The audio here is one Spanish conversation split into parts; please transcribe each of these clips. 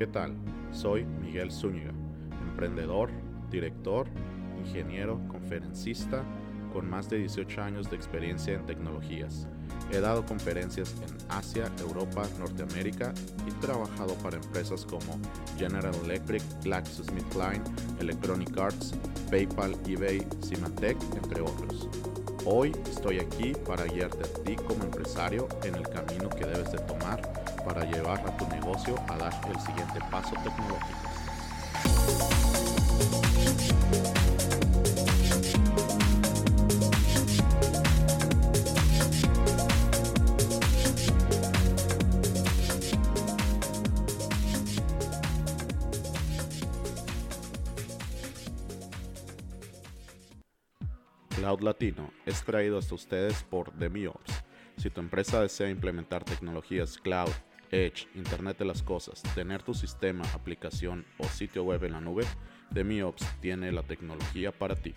¿Qué tal? Soy Miguel Zúñiga, emprendedor, director, ingeniero, conferencista, con más de 18 años de experiencia en tecnologías. He dado conferencias en Asia, Europa, Norteamérica y trabajado para empresas como General Electric, GlaxoSmithKline, Electronic Arts, PayPal, eBay, Symantec, entre otros. Hoy estoy aquí para guiarte a ti como empresario en el camino que debes de tomar para llevar a tu negocio a dar el siguiente paso tecnológico. Cloud Latino es traído hasta ustedes por DemiOps. Si tu empresa desea implementar tecnologías cloud, Edge, Internet de las Cosas, tener tu sistema, aplicación o sitio web en la nube, DemiOps tiene la tecnología para ti.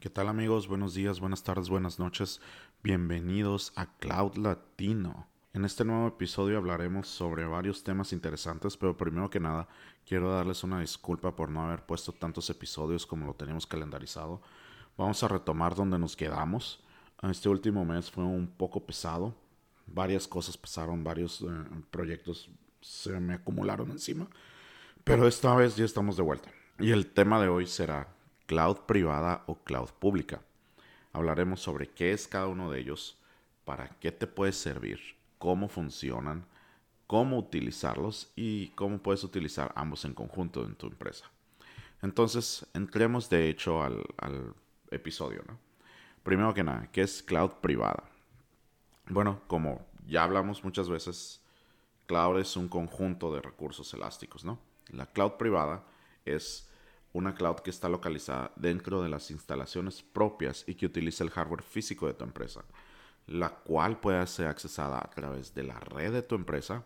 ¿Qué tal amigos? Buenos días, buenas tardes, buenas noches. Bienvenidos a Cloud Latino. En este nuevo episodio hablaremos sobre varios temas interesantes, pero primero que nada quiero darles una disculpa por no haber puesto tantos episodios como lo teníamos calendarizado. Vamos a retomar donde nos quedamos. Este último mes fue un poco pesado. Varias cosas pasaron, varios eh, proyectos se me acumularon encima. Pero esta vez ya estamos de vuelta. Y el tema de hoy será cloud privada o cloud pública. Hablaremos sobre qué es cada uno de ellos, para qué te puede servir, cómo funcionan, cómo utilizarlos y cómo puedes utilizar ambos en conjunto en tu empresa. Entonces, entremos de hecho al, al episodio, ¿no? Primero que nada, ¿qué es cloud privada? Bueno, como ya hablamos muchas veces, cloud es un conjunto de recursos elásticos, ¿no? La cloud privada es una cloud que está localizada dentro de las instalaciones propias y que utiliza el hardware físico de tu empresa, la cual puede ser accesada a través de la red de tu empresa,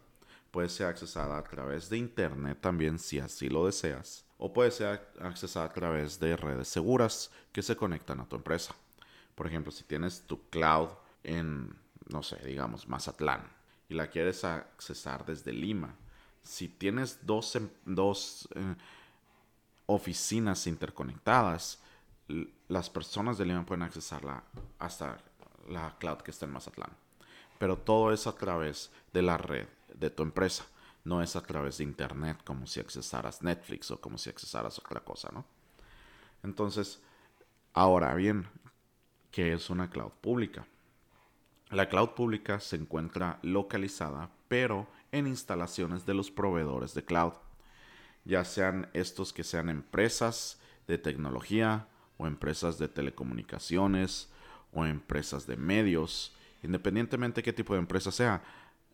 puede ser accesada a través de internet también si así lo deseas, o puede ser accesada a través de redes seguras que se conectan a tu empresa. Por ejemplo, si tienes tu cloud en, no sé, digamos, Mazatlán y la quieres accesar desde Lima, si tienes dos, em, dos eh, oficinas interconectadas, las personas de Lima pueden accesarla hasta la cloud que está en Mazatlán. Pero todo es a través de la red de tu empresa. No es a través de internet como si accesaras Netflix o como si accesaras otra cosa, ¿no? Entonces, ahora bien, ¿qué es una cloud pública? La cloud pública se encuentra localizada, pero en instalaciones de los proveedores de cloud ya sean estos que sean empresas de tecnología o empresas de telecomunicaciones o empresas de medios, independientemente de qué tipo de empresa sea,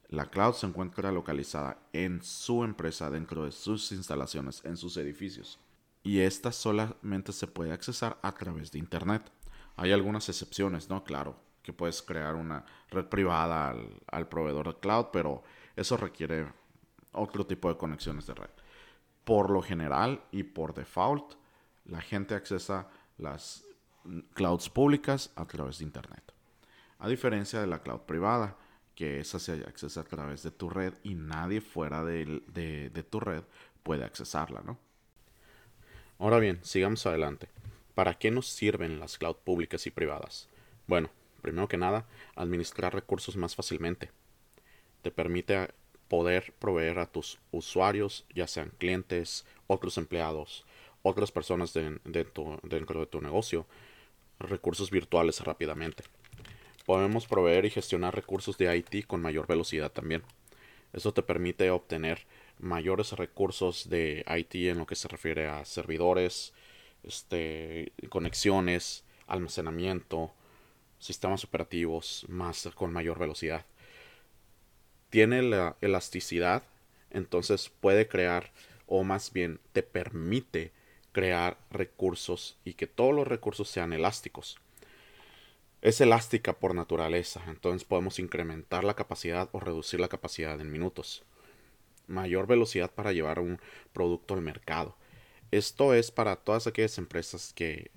la cloud se encuentra localizada en su empresa, dentro de sus instalaciones, en sus edificios. Y esta solamente se puede accesar a través de Internet. Hay algunas excepciones, ¿no? Claro, que puedes crear una red privada al, al proveedor de cloud, pero eso requiere otro tipo de conexiones de red por lo general y por default, la gente accesa las clouds públicas a través de Internet. A diferencia de la cloud privada, que esa se accesa a través de tu red y nadie fuera de, de tu red puede accesarla, ¿no? Ahora bien, sigamos adelante. ¿Para qué nos sirven las clouds públicas y privadas? Bueno, primero que nada, administrar recursos más fácilmente. Te permite poder proveer a tus usuarios, ya sean clientes, otros empleados, otras personas dentro de tu negocio, recursos virtuales rápidamente. Podemos proveer y gestionar recursos de IT con mayor velocidad también. Eso te permite obtener mayores recursos de IT en lo que se refiere a servidores, este, conexiones, almacenamiento, sistemas operativos más con mayor velocidad tiene la elasticidad, entonces puede crear, o más bien te permite crear recursos y que todos los recursos sean elásticos. Es elástica por naturaleza, entonces podemos incrementar la capacidad o reducir la capacidad en minutos. Mayor velocidad para llevar un producto al mercado. Esto es para todas aquellas empresas que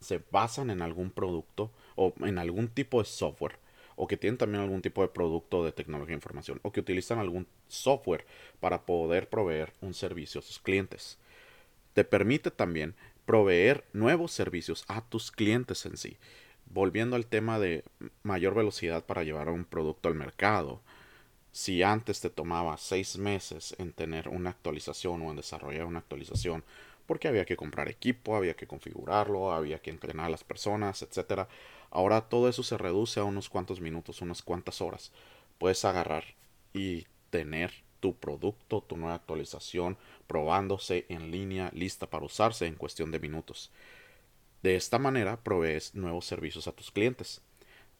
se basan en algún producto o en algún tipo de software o que tienen también algún tipo de producto de tecnología de información, o que utilizan algún software para poder proveer un servicio a sus clientes. Te permite también proveer nuevos servicios a tus clientes en sí. Volviendo al tema de mayor velocidad para llevar un producto al mercado, si antes te tomaba seis meses en tener una actualización o en desarrollar una actualización, porque había que comprar equipo, había que configurarlo, había que entrenar a las personas, etc. Ahora todo eso se reduce a unos cuantos minutos, unas cuantas horas. Puedes agarrar y tener tu producto, tu nueva actualización, probándose en línea, lista para usarse en cuestión de minutos. De esta manera provees nuevos servicios a tus clientes.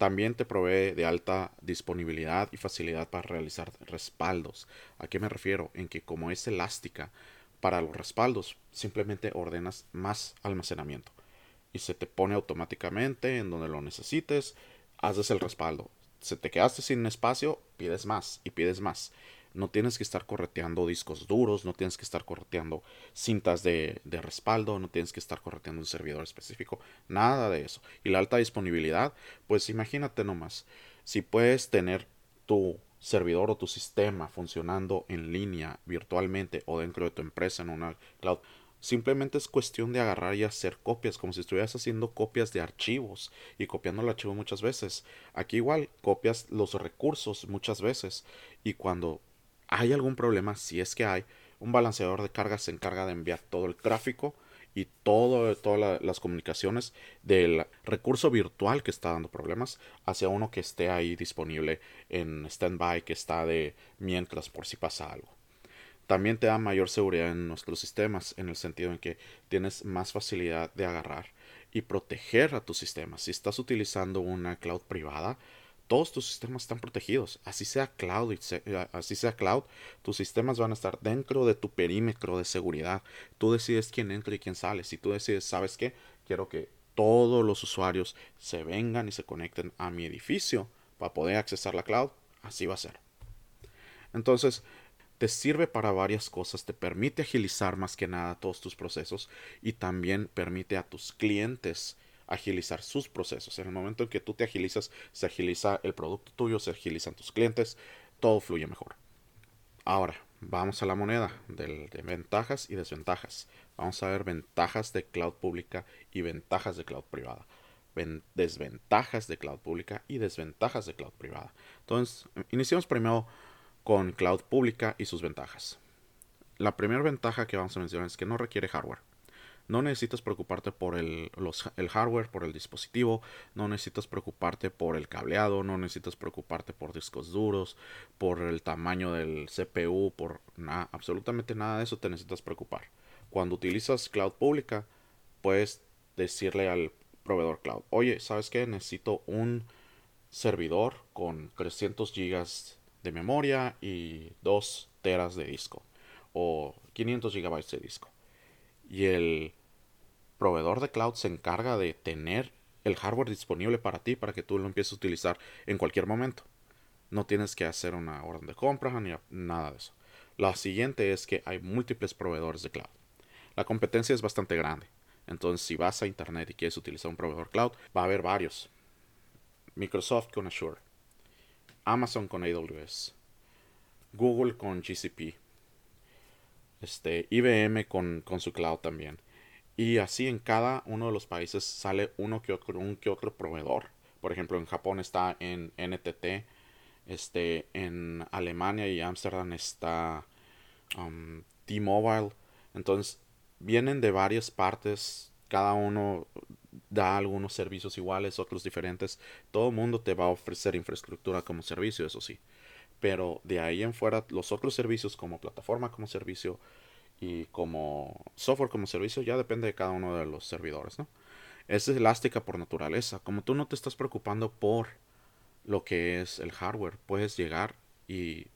También te provee de alta disponibilidad y facilidad para realizar respaldos. ¿A qué me refiero? En que como es elástica, para los respaldos simplemente ordenas más almacenamiento y se te pone automáticamente en donde lo necesites, haces el respaldo. Si te quedaste sin espacio, pides más y pides más. No tienes que estar correteando discos duros, no tienes que estar correteando cintas de, respaldo, no tienes que estar correteando un servidor específico, nada de eso. Y la alta disponibilidad, pues imagínate nomás, si puedes tener tu servidor o tu sistema funcionando en línea virtualmente o dentro de tu empresa en una cloud, Simplemente es cuestión de agarrar y hacer copias, como si estuvieras haciendo copias de archivos y copiando el archivo muchas veces. Aquí igual copias los recursos muchas veces y cuando hay algún problema, si es que hay, un balanceador de cargas se encarga de enviar todo el tráfico y todas las comunicaciones del recurso virtual que está dando problemas hacia uno que esté ahí disponible en standby, que está de mientras por si pasa algo. También te da mayor seguridad en nuestros sistemas, en el sentido en que tienes más facilidad de agarrar y proteger a tus sistemas. Si estás utilizando una cloud privada, todos tus sistemas están protegidos. Así sea cloud, eh, así sea cloud, tus sistemas van a estar dentro de tu perímetro de seguridad. Tú decides quién entra y quién sale. Si tú decides, ¿sabes qué? Quiero que todos los usuarios se vengan y se conecten a mi edificio para poder accesar la cloud, así va a ser. Entonces, te sirve para varias cosas, te permite agilizar más que nada todos tus procesos y también permite a tus clientes agilizar sus procesos. En el momento en que tú te agilizas, se agiliza el producto tuyo, se agilizan tus clientes, todo fluye mejor. Ahora, vamos a la moneda de, ventajas y desventajas. Vamos a ver ventajas de cloud pública y ventajas de cloud privada. desventajas de cloud pública y desventajas de cloud privada. Entonces, iniciamos primero con cloud pública y sus ventajas. La primera ventaja que vamos a mencionar es que no requiere hardware. No necesitas preocuparte por el, hardware, por el dispositivo, no necesitas preocuparte por el cableado, no necesitas preocuparte por discos duros, por el tamaño del CPU, por nada, absolutamente nada de eso te necesitas preocupar. Cuando utilizas cloud pública, puedes decirle al proveedor cloud, oye, ¿sabes qué? Necesito un servidor con 300 gigas de memoria y 2 teras de disco o 500 gigabytes de disco y el proveedor de cloud se encarga de tener el hardware disponible para ti para que tú lo empieces a utilizar en cualquier momento. No tienes que hacer una orden de compra ni nada de eso. La siguiente es que hay múltiples proveedores de cloud. La competencia es bastante grande. Entonces, si vas a internet y quieres utilizar un proveedor cloud, va a haber varios. Microsoft con Azure, Amazon con AWS, Google con GCP, este, IBM con, su cloud también. Y así en cada uno de los países sale uno que otro, un que otro proveedor. Por ejemplo, en Japón está en NTT, este, en Alemania y Ámsterdam está um, T-Mobile. Entonces, vienen de varias partes, cada uno da algunos servicios iguales, otros diferentes. Todo el mundo te va a ofrecer infraestructura como servicio, eso sí pero de ahí en fuera los otros servicios como plataforma como servicio y como software como servicio ya depende de cada uno de los servidores, ¿no? Es elástica por naturaleza. Como tú no te estás preocupando por lo que es el hardware, puedes llegar y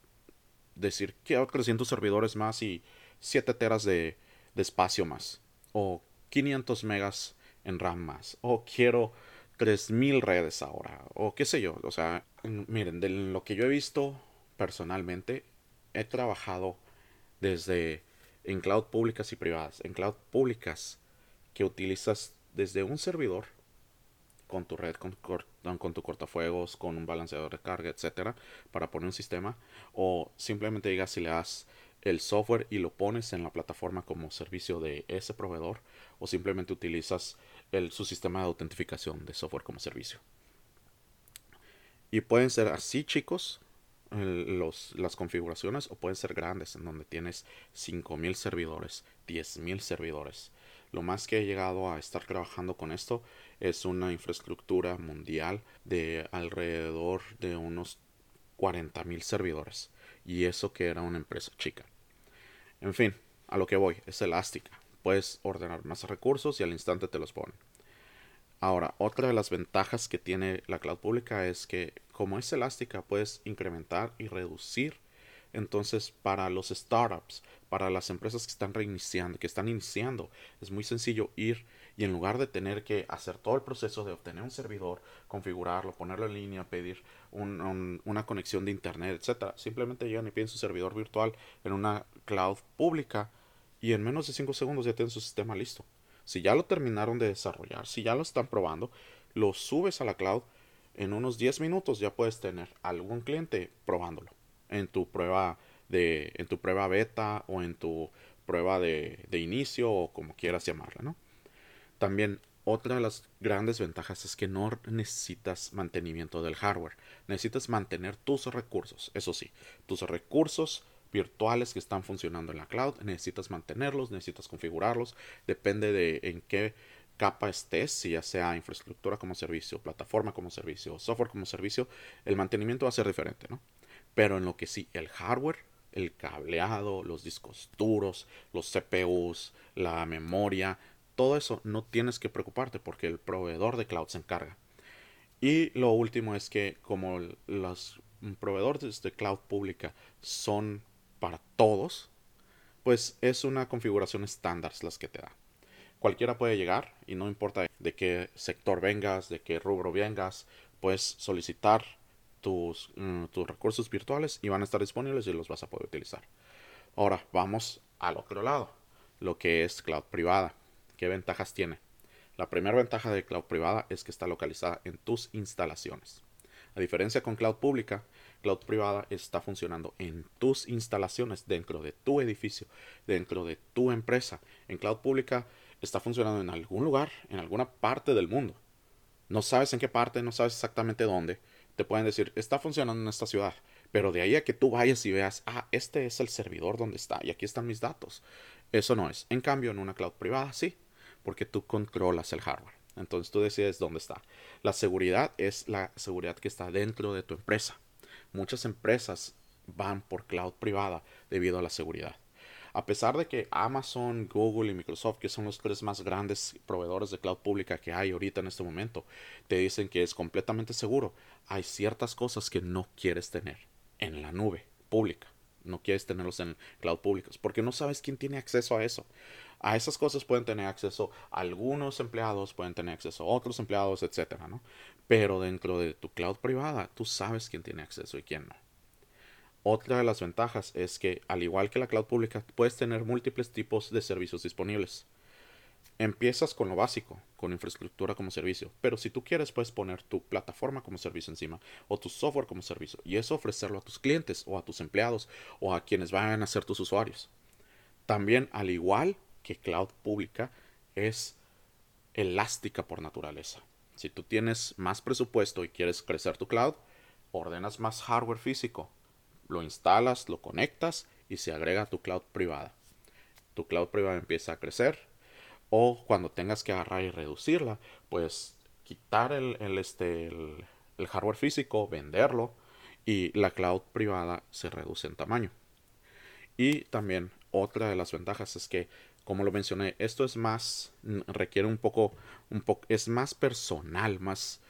decir quiero 300 servidores más y 7 teras de, de espacio más. O 500 megas en RAM más. O quiero 3000 redes ahora. O qué sé yo. O sea, miren, de lo que yo he visto personalmente he trabajado desde en cloud públicas y privadas. En cloud públicas que utilizas desde un servidor con tu red, con, con tu cortafuegos, con un balanceador de carga, etcétera, para poner un sistema, o simplemente digas si le das el software y lo pones en la plataforma como servicio de ese proveedor, o simplemente utilizas el, su sistema de autentificación de software como servicio. Y pueden ser así, chicos, los, las configuraciones, o pueden ser grandes, en donde tienes 5.000 servidores, 10.000 servidores. Lo más que he llegado a estar trabajando con esto es una infraestructura mundial de alrededor de unos 40.000 servidores. Y eso que era una empresa chica. En fin, a lo que voy, es elástica. Puedes ordenar más recursos y al instante te los pone. Ahora, otra de las ventajas que tiene la cloud pública es que como es elástica puedes incrementar y reducir. Entonces, para los startups, para las empresas que están reiniciando, que están iniciando, es muy sencillo ir y en lugar de tener que hacer todo el proceso de obtener un servidor, configurarlo, ponerlo en línea, pedir una conexión de internet, etcétera, simplemente llegan y piden su servidor virtual en una cloud pública y en menos de 5 segundos ya tienen su sistema listo. Si ya lo terminaron de desarrollar, si ya lo están probando, lo subes a la cloud, en unos 10 minutos ya puedes tener algún cliente probándolo en tu prueba de en tu prueba beta o en tu prueba de, de inicio o como quieras llamarla, ¿no? También otra de las grandes ventajas es que no necesitas mantenimiento del hardware. Necesitas mantener tus recursos. Eso sí, tus recursos virtuales que están funcionando en la cloud, necesitas mantenerlos, necesitas configurarlos, depende de en qué capa estés, si ya sea infraestructura como servicio, plataforma como servicio, software como servicio, el mantenimiento va a ser diferente, ¿no? Pero en lo que sí, el hardware, el cableado, los discos duros, los CPUs, la memoria, todo eso no tienes que preocuparte porque el proveedor de cloud se encarga. Y lo último es que como los proveedores de cloud pública son para todos, pues es una configuración estándar las que te da. Cualquiera puede llegar y no importa de qué sector vengas, de qué rubro vengas, puedes solicitar tus, mm, tus recursos virtuales y van a estar disponibles y los vas a poder utilizar. Ahora vamos al otro lado, lo que es cloud privada. ¿Qué ventajas tiene? La primera ventaja de cloud privada es que está localizada en tus instalaciones. A diferencia con cloud pública, cloud privada está funcionando en tus instalaciones, dentro de tu edificio, dentro de tu empresa. En cloud pública está funcionando en algún lugar, en alguna parte del mundo. No sabes en qué parte, no sabes exactamente dónde. Te pueden decir, está funcionando en esta ciudad. Pero de ahí a que tú vayas y veas, ah, este es el servidor donde está y aquí están mis datos. Eso no es. En cambio, en una cloud privada sí, porque tú controlas el hardware. Entonces tú decides dónde está. La seguridad es la seguridad que está dentro de tu empresa. Muchas empresas van por cloud privada debido a la seguridad. A pesar de que Amazon, Google y Microsoft, que son los tres más grandes proveedores de cloud pública que hay ahorita en este momento, te dicen que es completamente seguro, hay ciertas cosas que no quieres tener en la nube pública. No quieres tenerlos en cloud públicos porque no sabes quién tiene acceso a eso. A esas cosas pueden tener acceso algunos empleados, pueden tener acceso otros empleados, etcétera, ¿no? Pero dentro de tu cloud privada, tú sabes quién tiene acceso y quién no. Otra de las ventajas es que, al igual que la cloud pública, puedes tener múltiples tipos de servicios disponibles. Empiezas con lo básico, con infraestructura como servicio, pero si tú quieres puedes poner tu plataforma como servicio encima o tu software como servicio y eso ofrecerlo a tus clientes o a tus empleados o a quienes vayan a ser tus usuarios. También, al igual que cloud pública, es elástica por naturaleza. Si tú tienes más presupuesto y quieres crecer tu cloud, ordenas más hardware físico, lo instalas, lo conectas y se agrega tu cloud privada. Tu cloud privada empieza a crecer o cuando tengas que agarrar y reducirla, pues quitar este, el hardware físico, venderlo y la cloud privada se reduce en tamaño. Y también otra de las ventajas es que como lo mencioné, esto es más, requiere un poco, un es más personal, más,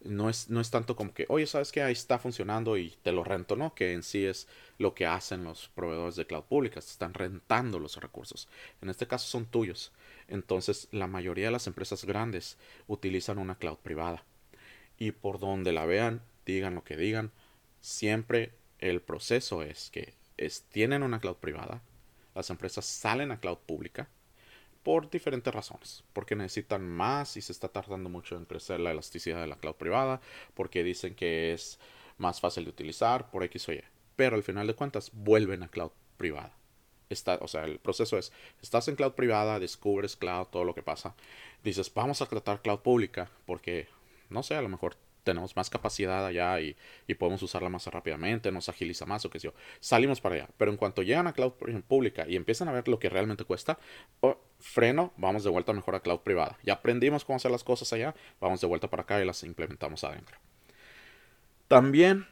no es, no es tanto como que, oye, sabes que ahí está funcionando y te lo rento, ¿no? Que en sí es lo que hacen los proveedores de cloud públicas, están rentando los recursos. En este caso son tuyos. Entonces, la mayoría de las empresas grandes utilizan una cloud privada. Y por donde la vean, digan lo que digan, siempre el proceso es que tienen una cloud privada, las empresas salen a cloud pública, por diferentes razones. Porque necesitan más y se está tardando mucho en crecer la elasticidad de la cloud privada, porque dicen que es más fácil de utilizar por X o Y. Pero al final de cuentas vuelven a cloud privada. Está, o sea, el proceso es, estás en cloud privada, descubres cloud, todo lo que pasa. Dices, vamos a tratar cloud pública porque, no sé, a lo mejor tenemos más capacidad allá y, podemos usarla más rápidamente, nos agiliza más o qué sé yo. Salimos para allá. Pero en cuanto llegan a cloud pública y empiezan a ver lo que realmente cuesta, freno, vamos de vuelta mejor a cloud privada. Ya aprendimos cómo hacer las cosas allá, vamos de vuelta para acá y las implementamos adentro. También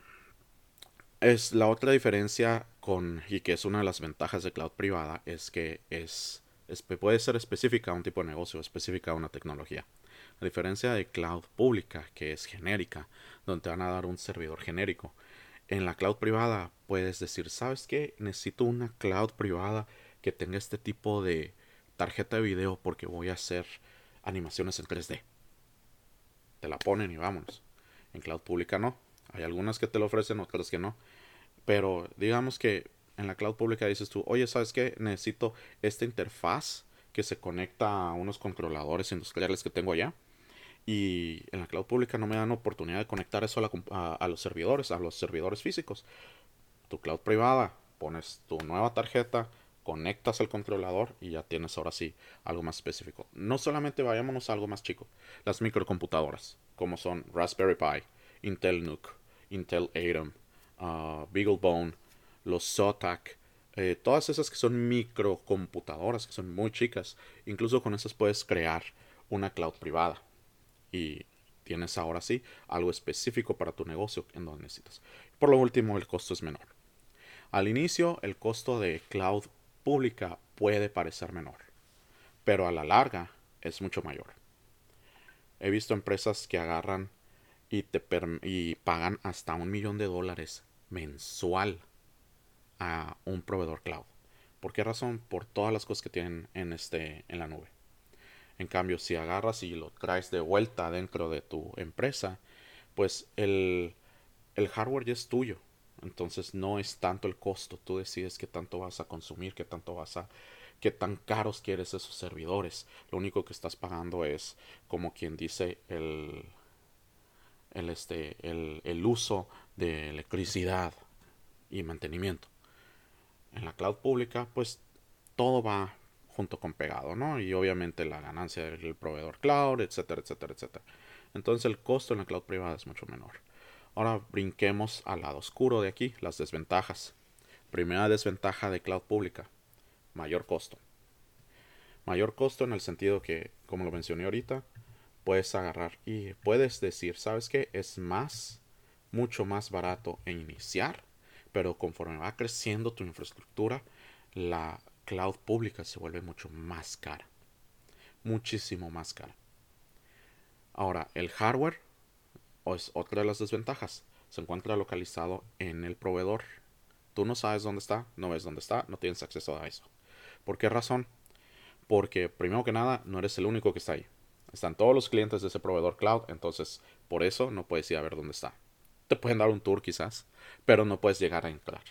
es la otra diferencia con, y que es una de las ventajas de cloud privada, es que es, es puede ser específica a un tipo de negocio, específica a una tecnología. A diferencia de cloud pública, que es genérica, donde te van a dar un servidor genérico. En la cloud privada puedes decir, ¿sabes qué? Necesito una cloud privada que tenga este tipo de tarjeta de video porque voy a hacer animaciones en 3D. Te la ponen y vámonos. En cloud pública no. Hay algunas que te lo ofrecen, otras que no. Pero digamos que en la cloud pública dices tú, oye, ¿sabes qué? Necesito esta interfaz que se conecta a unos controladores industriales que tengo allá y en la cloud pública no me dan oportunidad de conectar eso a, los servidores, a los servidores físicos. Tu cloud privada, pones tu nueva tarjeta, conectas el controlador y ya tienes ahora sí algo más específico. No solamente vayámonos a algo más chico, las microcomputadoras, como son Raspberry Pi, Intel NUC, Intel Atom, uh, BeagleBone, los Zotac, eh, todas esas que son microcomputadoras, que son muy chicas, incluso con esas puedes crear una cloud privada y tienes ahora sí algo específico para tu negocio en donde necesitas. Por lo último, el costo es menor. Al inicio, el costo de cloud pública puede parecer menor, pero a la larga es mucho mayor. He visto empresas que agarran y, te y pagan hasta un millón de dólares mensual a un proveedor cloud. ¿Por qué razón? Por todas las cosas que tienen en, este, en la nube. En cambio, si agarras y lo traes de vuelta dentro de tu empresa, pues el, hardware ya es tuyo. Entonces no es tanto el costo. Tú decides qué tanto vas a consumir, qué tanto vas a qué tan caros quieres esos servidores. Lo único que estás pagando es, como quien dice, el, el, este, el, el uso de electricidad y mantenimiento. En la cloud pública, pues todo va junto con pegado, ¿no? Y obviamente la ganancia del proveedor cloud, etcétera, etcétera, etcétera. Entonces el costo en la cloud privada es mucho menor. Ahora brinquemos al lado oscuro de aquí, las desventajas. Primera desventaja de cloud pública, mayor costo. Mayor costo en el sentido que, como lo mencioné ahorita, puedes agarrar y puedes decir, ¿sabes qué? Es más, mucho más barato en iniciar, pero conforme va creciendo tu infraestructura, la cloud pública se vuelve mucho más cara. Muchísimo más cara. Ahora, el hardware es otra de las desventajas. Se encuentra localizado en el proveedor. Tú no sabes dónde está, no ves dónde está, no tienes acceso a eso. ¿Por qué razón? Porque primero que nada, no eres el único que está ahí. Están todos los clientes de ese proveedor cloud, entonces por eso no puedes ir a ver dónde está. Te pueden dar un tour quizás, pero no puedes llegar a entrar.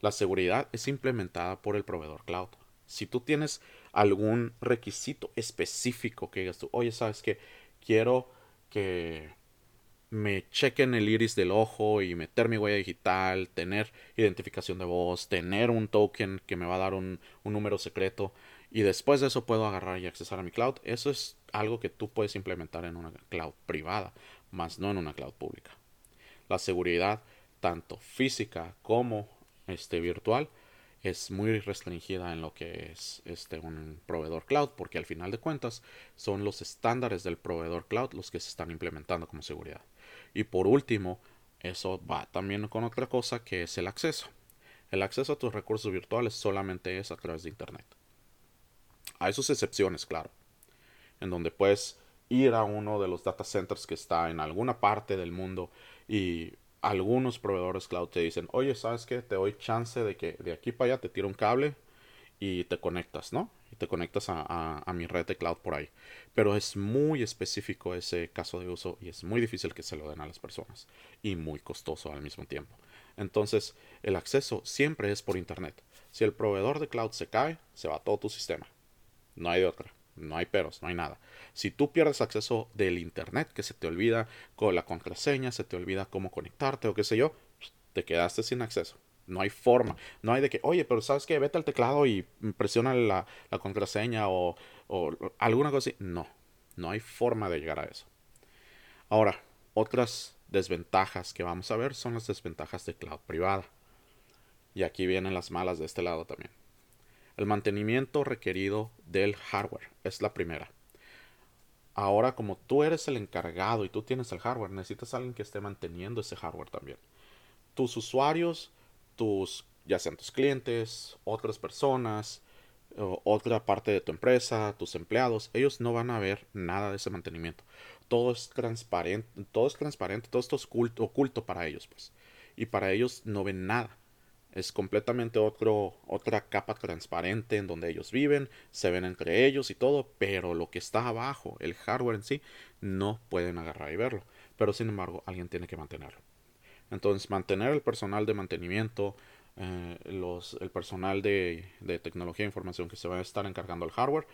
La seguridad es implementada por el proveedor cloud. Si tú tienes algún requisito específico que digas tú, oye, sabes que quiero que me chequen el iris del ojo y meter mi huella digital, tener identificación de voz, tener un token que me va a dar un, un número secreto y después de eso puedo agarrar y accesar a mi cloud. Eso es algo que tú puedes implementar en una cloud privada, más no en una cloud pública. La seguridad, tanto física como este, virtual es muy restringida en lo que es este, un proveedor cloud, porque al final de cuentas son los estándares del proveedor cloud los que se están implementando como seguridad. Y por último, eso va también con otra cosa que es el acceso. El acceso a tus recursos virtuales solamente es a través de Internet. Hay sus excepciones, claro, en donde puedes ir a uno de los data centers que está en alguna parte del mundo y algunos proveedores cloud te dicen, oye, ¿sabes qué? Te doy chance de que de aquí para allá te tiro un cable y te conectas, ¿no? Y te conectas a, mi red de cloud por ahí. Pero es muy específico ese caso de uso y es muy difícil que se lo den a las personas. Y muy costoso al mismo tiempo. Entonces, el acceso siempre es por Internet. Si el proveedor de cloud se cae, se va todo tu sistema. No hay de otra. No hay peros, no hay nada. Si tú pierdes acceso del internet, que se te olvida con la contraseña, se te olvida cómo conectarte o qué sé yo, te quedaste sin acceso. No hay forma. No hay de que, oye, pero sabes que vete al teclado y presiona la, contraseña o, o, alguna cosa así. No, no hay forma de llegar a eso. Ahora, otras desventajas que vamos a ver son las desventajas de cloud privada. Y aquí vienen las malas de este lado también. El mantenimiento requerido del hardware es la primera. Ahora, como tú eres el encargado y tú tienes el hardware, necesitas alguien que esté manteniendo ese hardware también. Tus usuarios, tus, ya sean tus clientes, otras personas, otra parte de tu empresa, tus empleados, ellos no van a ver nada de ese mantenimiento. Todo es transparente, todo es transparente, todo esto es oculto, oculto para ellos, pues. Y para ellos no ven nada. Es completamente otro, otra capa transparente en donde ellos viven, se ven entre ellos y todo, pero lo que está abajo, el hardware en sí, no pueden agarrar y verlo. Pero sin embargo, alguien tiene que mantenerlo. Entonces, mantener el personal de mantenimiento, eh, los, el personal de, de tecnología e información que se va a estar encargando del hardware,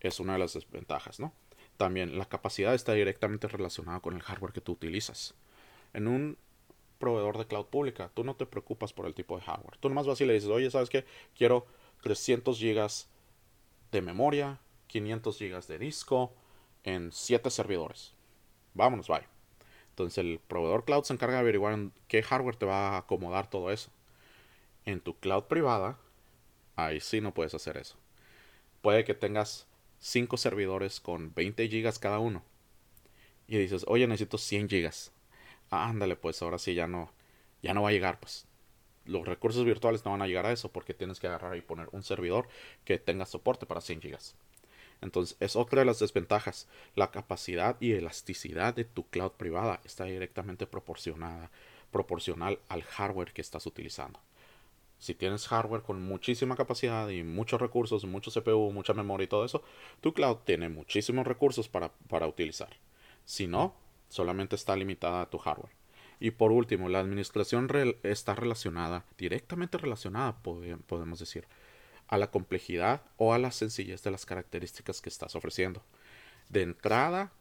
es una de las desventajas, ¿no? También la capacidad está directamente relacionada con el hardware que tú utilizas. En un proveedor de cloud pública. Tú no te preocupas por el tipo de hardware. Tú nomás vas y le dices, oye, ¿sabes qué? Quiero 300 gigas de memoria, 500 gigas de disco en 7 servidores. Vámonos, bye. Entonces el proveedor cloud se encarga de averiguar en qué hardware te va a acomodar todo eso. En tu cloud privada, ahí sí no puedes hacer eso. Puede que tengas 5 servidores con 20 gigas cada uno. Y dices, oye, necesito 100 gigas ándale, pues ahora sí ya no, ya no va a llegar, pues. Los recursos virtuales no van a llegar a eso porque tienes que agarrar y poner un servidor que tenga soporte para 100 gigas. Entonces, es otra de las desventajas. La capacidad y elasticidad de tu cloud privada está directamente proporcionada, proporcional al hardware que estás utilizando. Si tienes hardware con muchísima capacidad y muchos recursos, mucho CPU, mucha memoria y todo eso, tu cloud tiene muchísimos recursos para, para utilizar. Si no, solamente está limitada a tu hardware. Y por último, la administración está relacionada, directamente relacionada, podemos decir, a la complejidad o a la sencillez de las características que estás ofreciendo. De entrada,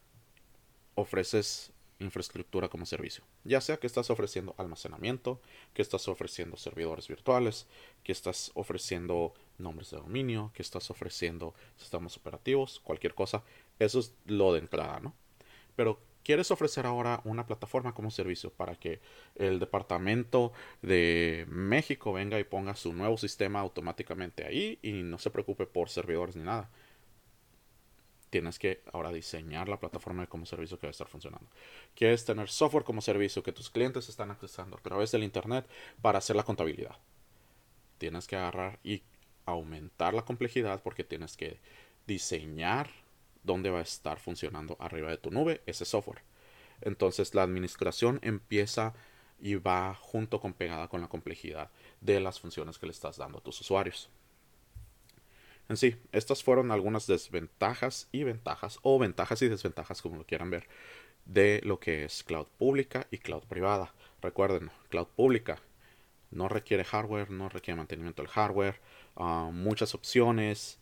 ofreces infraestructura como servicio, ya sea que estás ofreciendo almacenamiento, que estás ofreciendo servidores virtuales, que estás ofreciendo nombres de dominio, que estás ofreciendo sistemas operativos, cualquier cosa, eso es lo de entrada, ¿no? Pero quieres ofrecer ahora una plataforma como servicio para que el departamento de México venga y ponga su nuevo sistema automáticamente ahí y no se preocupe por servidores ni nada. Tienes que ahora diseñar la plataforma como servicio que va a estar funcionando. Quieres tener software como servicio que tus clientes están accesando a través del Internet para hacer la contabilidad. Tienes que agarrar y aumentar la complejidad porque tienes que diseñar dónde va a estar funcionando arriba de tu nube ese software. Entonces la administración empieza y va junto con pegada con la complejidad de las funciones que le estás dando a tus usuarios. En sí, estas fueron algunas desventajas y ventajas, o ventajas y desventajas, como lo quieran ver, de lo que es cloud pública y cloud privada. Recuerden, cloud pública no requiere hardware, no requiere mantenimiento del hardware, ah, muchas opciones,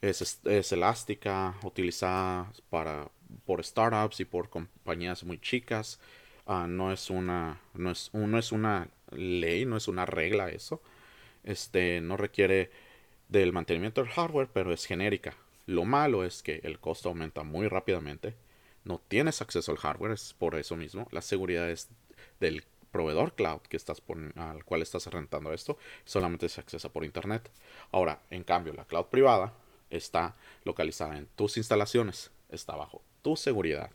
es, elástica, utilizada para, por startups y por compañías muy chicas. Ah, no, es una, no, es, es una ley, no es una regla eso. Este, no requiere del mantenimiento del hardware, pero es genérica. Lo malo es que el costo aumenta muy rápidamente. No tienes acceso al hardware, es por eso mismo. La seguridad es del proveedor cloud que estás al cual estás rentando esto, solamente se accesa por internet. Ahora, en cambio, la cloud privada está localizada en tus instalaciones, está bajo tu seguridad.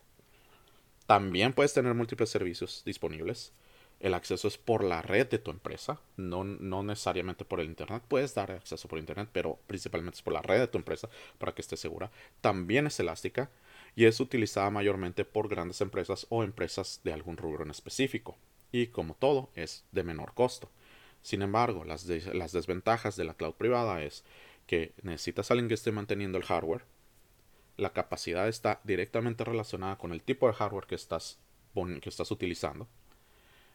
También puedes tener múltiples servicios disponibles. El acceso es por la red de tu empresa, no, no necesariamente por el Internet. Puedes dar acceso por Internet, pero principalmente es por la red de tu empresa para que esté segura. También es elástica y es utilizada mayormente por grandes empresas o empresas de algún rubro en específico. Y como todo, es de menor costo. Sin embargo, las, las desventajas de la cloud privada es que necesitas alguien que esté manteniendo el hardware. La capacidad está directamente relacionada con el tipo de hardware que estás, que estás utilizando.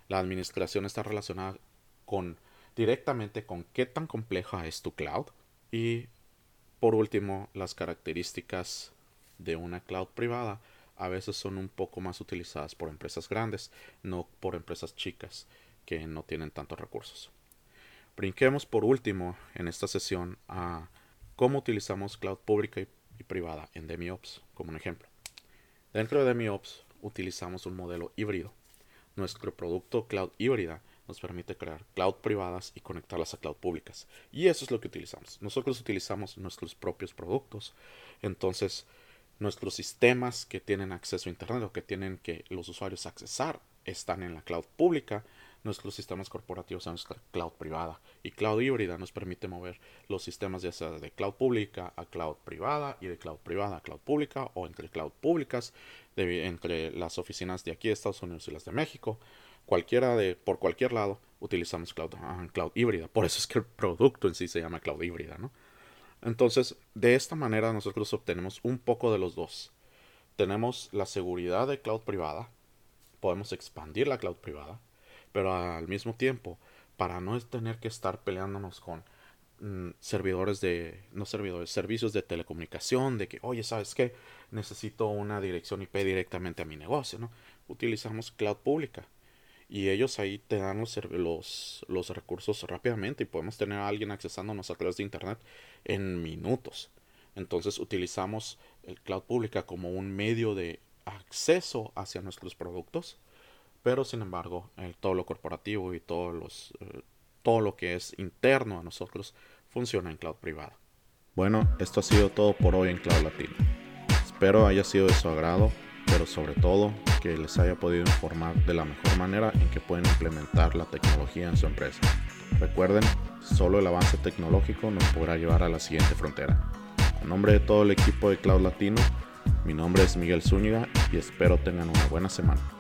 La administración está relacionada con directamente con qué tan compleja es tu cloud. Y por último, las características de una cloud privada a veces son un poco más utilizadas por empresas grandes, no por empresas chicas que no tienen tantos recursos. Brinquemos por último en esta sesión a cómo utilizamos cloud pública y, privada en DemiOps como un ejemplo. Dentro de DemiOps utilizamos un modelo híbrido. Nuestro producto cloud híbrida nos permite crear cloud privadas y conectarlas a cloud públicas. Y eso es lo que utilizamos. Nosotros utilizamos nuestros propios productos. Entonces, nuestros sistemas que tienen acceso a Internet o que tienen que los usuarios accesar están en la cloud pública, nuestros sistemas corporativos en nuestra cloud privada. Y cloud híbrida nos permite mover los sistemas ya sea de cloud pública a cloud privada y de cloud privada a cloud pública o entre cloud públicas entre las oficinas de aquí de Estados Unidos y las de México. Cualquiera de, por cualquier lado, utilizamos cloud, ah, cloud híbrida. Por eso es que el producto en sí se llama cloud híbrida, ¿no? Entonces, de esta manera nosotros obtenemos un poco de los dos. Tenemos la seguridad de cloud privada, podemos expandir la cloud privada, pero al mismo tiempo, para no tener que estar peleándonos con mm, servidores de, no servidores, servicios de telecomunicación, de que, oye, ¿sabes qué? Necesito una dirección IP directamente a mi negocio, ¿no? Utilizamos cloud pública y ellos ahí te dan los, los, los, recursos rápidamente y podemos tener a alguien accesándonos a través de internet en minutos. Entonces utilizamos el cloud pública como un medio de acceso hacia nuestros productos, pero sin embargo el, todo lo corporativo y todos los, eh, todo lo que es interno a nosotros funciona en cloud privada. Bueno, esto ha sido todo por hoy en Cloud Latino. Espero haya sido de su agrado pero sobre todo que les haya podido informar de la mejor manera en que pueden implementar la tecnología en su empresa. Recuerden, solo el avance tecnológico nos podrá llevar a la siguiente frontera. En nombre de todo el equipo de Cloud Latino, mi nombre es Miguel Zúñiga y espero tengan una buena semana.